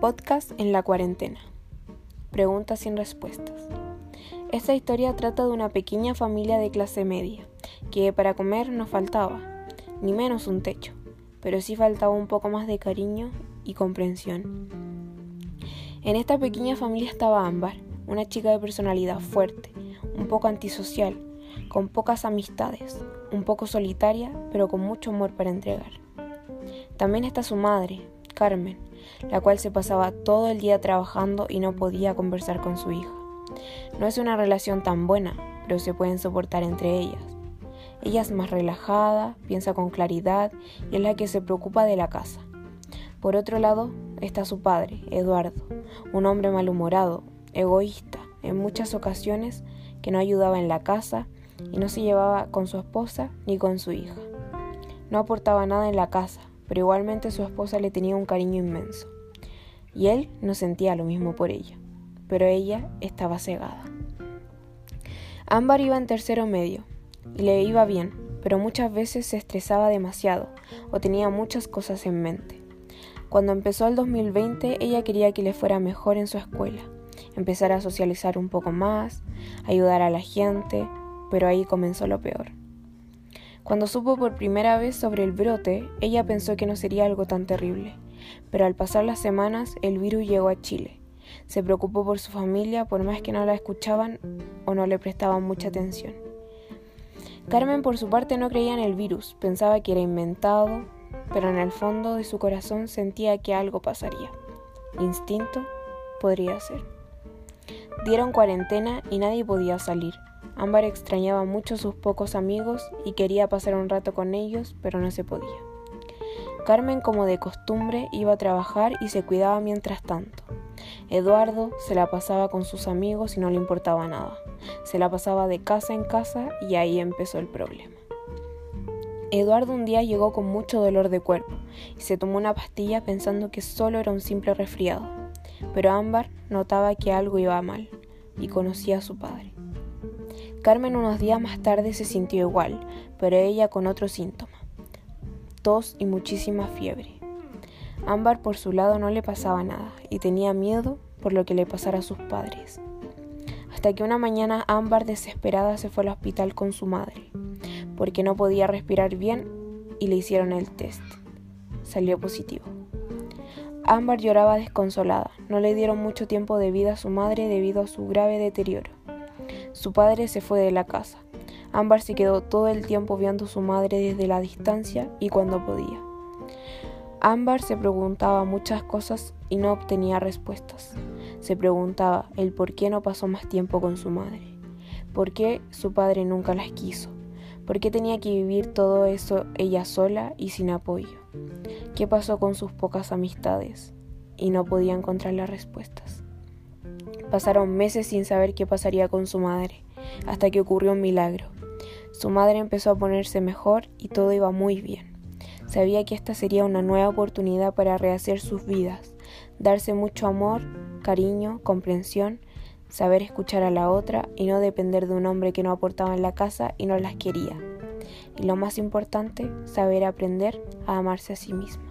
podcast en la cuarentena. Preguntas sin respuestas. Esta historia trata de una pequeña familia de clase media, que para comer no faltaba, ni menos un techo, pero sí faltaba un poco más de cariño y comprensión. En esta pequeña familia estaba Ámbar, una chica de personalidad fuerte, un poco antisocial, con pocas amistades, un poco solitaria, pero con mucho amor para entregar. También está su madre, Carmen, la cual se pasaba todo el día trabajando y no podía conversar con su hija. No es una relación tan buena, pero se pueden soportar entre ellas. Ella es más relajada, piensa con claridad y es la que se preocupa de la casa. Por otro lado está su padre, Eduardo, un hombre malhumorado, egoísta, en muchas ocasiones que no ayudaba en la casa y no se llevaba con su esposa ni con su hija. No aportaba nada en la casa, pero igualmente su esposa le tenía un cariño inmenso. Y él no sentía lo mismo por ella, pero ella estaba cegada. Ámbar iba en tercero medio, y le iba bien, pero muchas veces se estresaba demasiado o tenía muchas cosas en mente. Cuando empezó el 2020, ella quería que le fuera mejor en su escuela, empezar a socializar un poco más, ayudar a la gente, pero ahí comenzó lo peor. Cuando supo por primera vez sobre el brote, ella pensó que no sería algo tan terrible, pero al pasar las semanas el virus llegó a Chile. Se preocupó por su familia por más que no la escuchaban o no le prestaban mucha atención. Carmen por su parte no creía en el virus, pensaba que era inventado, pero en el fondo de su corazón sentía que algo pasaría. Instinto podría ser. Dieron cuarentena y nadie podía salir. Ámbar extrañaba mucho sus pocos amigos y quería pasar un rato con ellos, pero no se podía. Carmen, como de costumbre, iba a trabajar y se cuidaba mientras tanto. Eduardo se la pasaba con sus amigos y no le importaba nada. Se la pasaba de casa en casa y ahí empezó el problema. Eduardo un día llegó con mucho dolor de cuerpo y se tomó una pastilla pensando que solo era un simple resfriado. Pero Ámbar notaba que algo iba mal y conocía a su padre. Carmen unos días más tarde se sintió igual, pero ella con otro síntoma, tos y muchísima fiebre. Ámbar por su lado no le pasaba nada y tenía miedo por lo que le pasara a sus padres. Hasta que una mañana Ámbar desesperada se fue al hospital con su madre, porque no podía respirar bien y le hicieron el test. Salió positivo. Ámbar lloraba desconsolada, no le dieron mucho tiempo de vida a su madre debido a su grave deterioro. Su padre se fue de la casa. Ámbar se quedó todo el tiempo viendo a su madre desde la distancia y cuando podía. Ámbar se preguntaba muchas cosas y no obtenía respuestas. Se preguntaba el por qué no pasó más tiempo con su madre, por qué su padre nunca las quiso, por qué tenía que vivir todo eso ella sola y sin apoyo, qué pasó con sus pocas amistades y no podía encontrar las respuestas. Pasaron meses sin saber qué pasaría con su madre, hasta que ocurrió un milagro. Su madre empezó a ponerse mejor y todo iba muy bien. Sabía que esta sería una nueva oportunidad para rehacer sus vidas, darse mucho amor, cariño, comprensión, saber escuchar a la otra y no depender de un hombre que no aportaba en la casa y no las quería. Y lo más importante, saber aprender a amarse a sí mismo.